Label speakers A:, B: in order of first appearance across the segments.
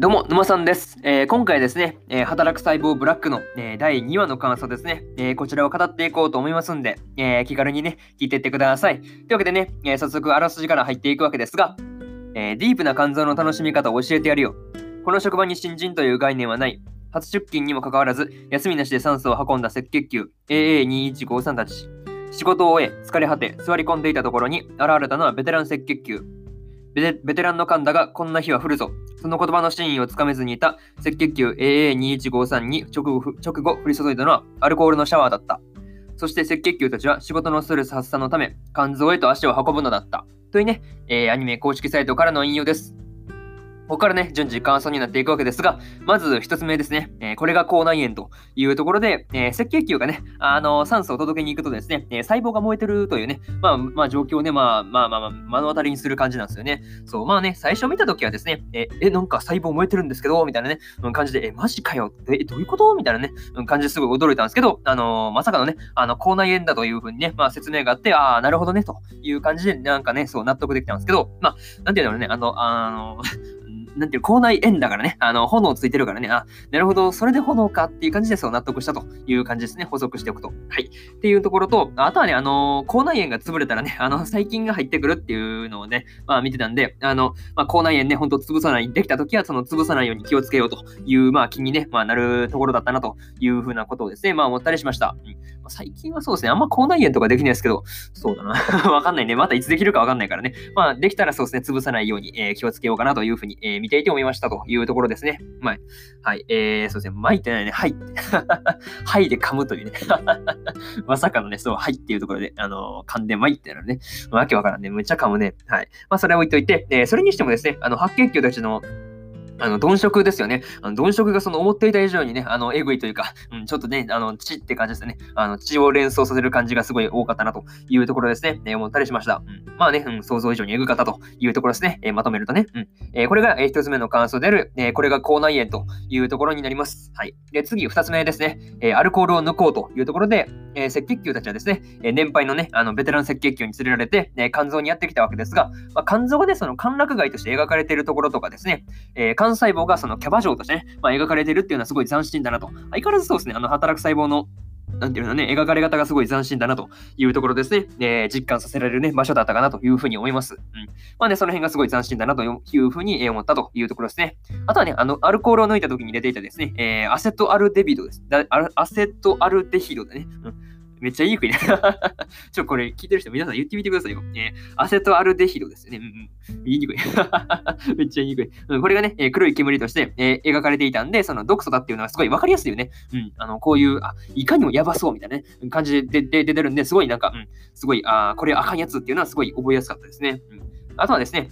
A: どうも、沼さんです。えー、今回ですね、えー、働く細胞ブラックの、えー、第2話の感想ですね、えこちらを語っていこうと思いますんで、え気軽にね、聞いていってください。というわけでね、え早速あらすじから入っていくわけですが、えディープな肝臓の楽しみ方を教えてやるよ。この職場に新人という概念はない。初出勤にもかかわらず、休みなしで酸素を運んだ赤血球 AA2153 たち。仕事を終え、疲れ果て、座り込んでいたところに現れたのはベテラン赤血球。ベテランの神田がこんな日は降るぞ。その言葉の真意をつかめずにいた赤血球 AA2153 に直後直後降り注いだのはアルコールのシャワーだった。そして赤血球たちは仕事のストレス発散のため肝臓へと足を運ぶのだった。というね、えー、アニメ公式サイトからの引用です。ここからね、順次感想になっていくわけですが、まず一つ目ですね、えー、これが口内炎というところで、えー、赤血球がね、あの酸素を届けに行くとですね、え、細胞が燃えてるというね、まあ、まあ、状況をね、まあ、まあ、まあ、目の当たりにする感じなんですよね。そう、まあね、最初見たときはですね、ええ、なんか細胞燃えてるんですけど、みたいなね、うん、感じで、え、マジかよ。って、え、どういうこと？みたいなね、うん、感じですごい驚いたんですけど、あのまさかのね、あの、口内炎だというふうにね、まあ、説明があって、ああ、なるほどね、という感じで、なんかね、そう、納得できたんですけど、まあ、なんていうのね、あの、あのなんていう、口内炎だからね、あの、炎ついてるからね、あ、なるほど、それで炎かっていう感じでそう納得したという感じですね。補足しておくと。はい。っていうところと、あとはね、あの、口内炎が潰れたらね、あの、細菌が入ってくるっていうのをね、まあ見てたんで、あの、まあ、口内炎ね、ほんと潰さない、できた時はその潰さないように気をつけようという、まあ気にね、まあなるところだったなというふうなことをですね、まあ思ったりしました。うん最近はそうですね、あんま口内炎とかできないですけど、そうだな。わかんないね。またいつできるかわかんないからね。まあ、できたらそうですね、潰さないように、えー、気をつけようかなというふうに、えー、見ていて思いましたというところですね。まあ、はい。えー、そうですね、巻いてないね。はい。はいで噛むというね。まさかのね、そう、はいっていうところで、あのー、噛んで巻いてなるね。わけわからんね。むっちゃ噛むね。はい。まあ、それは置いといて、えー、それにしてもですね、あの、白血球たちのあの、鈍色ですよね。あの鈍色がその思っていた以上にね、あの、えぐいというか、うん、ちょっとね、あの、血って感じですね。あの、血を連想させる感じがすごい多かったなというところですね。えー、思ったりしました。うん、まあね、うん、想像以上にえぐかったというところですね。えー、まとめるとね。うん。えー、これが、えー、一つ目の感想である、え、これが口内炎というところになります。はい。で、次、二つ目ですね。え、アルコールを抜こうというところで、えー、赤血球たちはですね、えー、年配のね、あの、ベテラン赤血球に連れられて、えー、肝臓にやってきたわけですが、まあ、肝臓がね、その歓楽街として描かれているところとかですね、え、肝細胞がそのキャバ嬢としてね、まあ、描かれているっていうのはすごい斬新だなと。相変わらずそうですね、あの、働く細胞のなんていうのね、描かれ方がすごい斬新だなというところですね、えー、実感させられるね、場所だったかなというふうに思います。うん。まあね、その辺がすごい斬新だなというふうに思ったというところですね。あとはね、あの、アルコールを抜いた時に出ていたですね、えー、アセットアルデビドです。アセットアルデヒドだね。うんめっちゃ言いにくいね。ちょ、これ聞いてる人皆さん言ってみてくださいよ。えー、アセトアルデヒドですね。うんうん。言いにくい。めっちゃ言いにくい。うん、これがね、えー、黒い煙として、えー、描かれていたんで、その毒素だっていうのはすごいわかりやすいよね。うん。あの、こういう、あ、いかにもやばそうみたいなね、感じで出てるんで、すごいなんか、うん、すごい、あ、これあかんやつっていうのはすごい覚えやすかったですね。うん。あとはですね、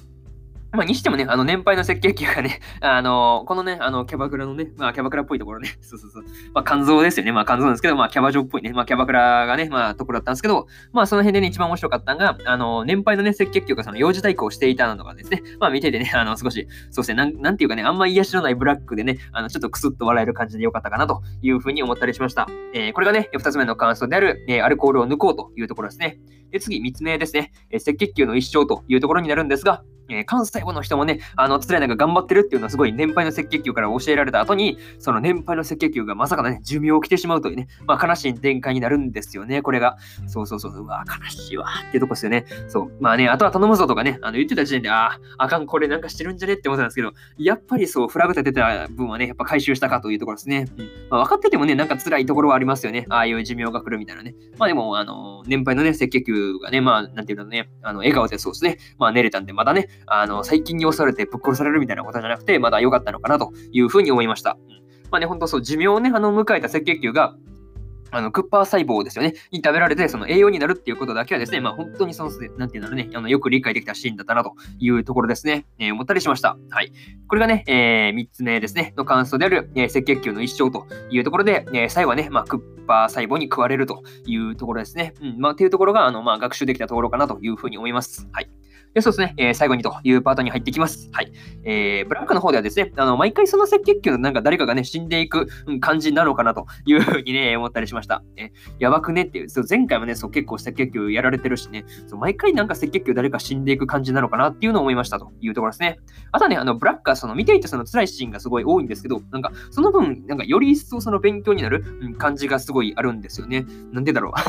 A: まあ、にしてもね、あの、年配の赤血球がね、あの、このね、あの、キャバクラのね、まあ、キャバクラっぽいところね、そうそうそう、まあ、肝臓ですよね。まあ、肝臓なんですけど、まあ、キャバ嬢っぽいね、まあ、キャバクラがね、まあ、ところだったんですけど、まあ、その辺でね、一番面白かったのが、あの、年配のね、赤血球がその幼児対抗をしていたのがですね、まあ、見ててね、あの、少し、そうですね、なん、なんていうかね、あんま癒しのないブラックでね、あの、ちょっとクスッと笑える感じでよかったかなというふうに思ったりしました。えー、これがね、二つ目の感想である、えー、アルコールを抜こうというところですね。で、次、三つ目ですね、えー、赤血球の一生というところになるんですが、えー、関西の人もね、あの、つらいなんか頑張ってるっていうのはすごい年配の赤血球から教えられた後に、その年配の赤血球がまさかね、寿命を来てしまうというね、まあ悲しい展開になるんですよね、これが。そうそうそう、うわ、悲しいわっていうとこですよね。そう。まあね、あとは頼むぞとかね、あの言ってた時点で、ああ、あかん、これなんかしてるんじゃねって思ったんですけど、やっぱりそう、フラグ立てた分はね、やっぱ回収したかというところですね。うん。まあ、分かっててもね、なんか辛いところはありますよね。ああいう寿命が来るみたいなね。まあでも、あの、年配のね、赤血球がね、まあ、なんていうのね、あの、笑顔でそうですね、まあ寝れたんで、まだね、あの、最近に押されてぶっ殺されるみたいなことじゃなくて、まだ良かったのかなというふうに思いました。うん、まあね、ほんとそう、寿命をね、あの、迎えた赤血球が、あの、クッパー細胞ですよね、に食べられて、その栄養になるっていうことだけはですね、まあ本当にその、なんていうんだろうね、あの、よく理解できたシーンだったなというところですね、えー、思ったりしました。はい。これがね、えー、3つ目ですね、の感想である、えー、赤血球の一生というところで、えー、最後はね、まあ、クッパー細胞に食われるというところですね。うん、まあ、っていうところが、あの、まあ、学習できたところかなというふうに思います。はい。でそうですね、えー、最後にというパートに入ってきます。はい。えー、ブラックの方ではですね、あの、毎回その赤血球のなんか誰かがね、死んでいく感じなのかなというふうにね、思ったりしました。えやばくねっていう、そう前回もね、そう結構赤血球やられてるしね、そう毎回なんか赤血球誰か死んでいく感じなのかなっていうのを思いましたというところですね。あとはね、あの、ブラックはその見ていてその辛いシーンがすごい多いんですけど、なんかその分、なんかより一層その勉強になる感じがすごいあるんですよね。なんでだろう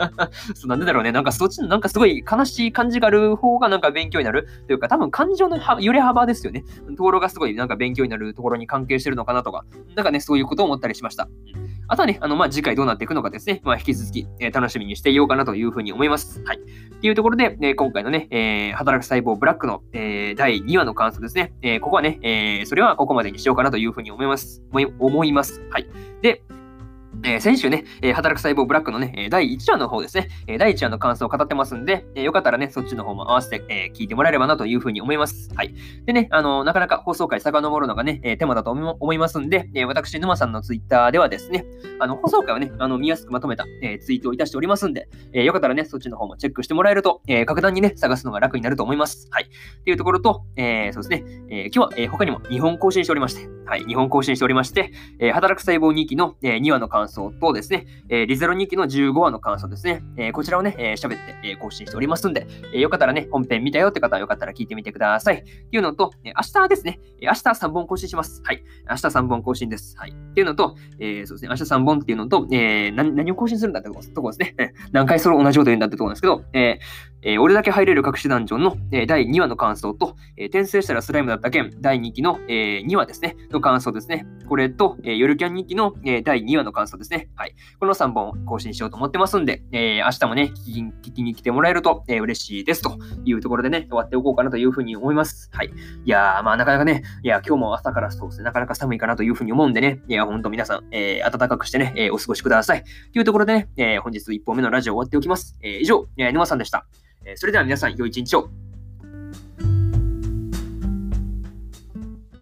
A: そうなんでだろうね。なんかそっちのなんかすごい悲しい感じがある方がなんかか勉強になるというか、多分感情の揺れ幅ですよね。ところがすごいなんか勉強になるところに関係してるのかなとか、なんかね、そういうことを思ったりしました。あとはね、あの、まあ、次回どうなっていくのかですね、まあ、引き続き、えー、楽しみにしていようかなというふうに思います。はい。っていうところで、えー、今回のね、えー、働く細胞ブラックの、え、第2話の感想ですね、え、ここはね、え、それはここまでにしようかなというふうに思います。思います。はい。で、え、先週ね、え、働く細胞ブラックのね、第1話の方ですね、え、第1話の感想を語ってますんで、え、よかったらね、そっちの方も合わせて、え、聞いてもらえればなというふうに思います。はい。でね、あのなかなか放送回遡るのがね、え、手間だと思いますんで、え、私、沼さんのツイッターではですね、あの、放送回をね、あの、見やすくまとめた、え、ツイートをいたしておりますんで、え、よかったらね、そっちの方もチェックしてもらえると、え、格段にね、探すのが楽になると思います。はい。っていうところと、え、そうですね、え、今日は、え、他にも2本更新しておりまして、はい、2本更新しておりまして、え、働く細胞2期の、えー、2話の感想とですね、えー、リゼロ2期の15話の感想ですね。えー、こちらをね、えー、喋って、えー、更新しておりますんで、えー、よかったらね、本編見たよって方はよかったら聞いてみてください。っていうのと、えー、明日ですね、えー、明日3本更新します。はい。明日3本更新です。はい。っていうのと、えー、そうですね、明日3本っていうのと、えー、何何を更新するんだってところですね。何回それ同じこと言うんだってところなんですけど、えー、えー、俺だけ入れる隠しダンジョンの、えー、第2話の感想と、えー、転生したらスライムだった件第2期の、えー、2話ですね、の感想ですね。これと、えー、夜キャン2期の、えー、第2話の感想ですですね。はい。この3本更新しようと思ってますんで、えー、明日もね、聞き聞きに来てもらえると、えー、嬉しいですというところでね、終わっておこうかなというふうに思います。はい。いやー、まあなかなかね、いや、今日も朝からそうですね、なかなか寒いかなというふうに思うんでね、いや、ほんと皆さん、えー、暖かくしてね、え、お過ごしください。というところでね、え、本日1本目のラジオ終わっておきます。え、以上、えー、沼さんでした。えそれでは皆さん、良い一日を。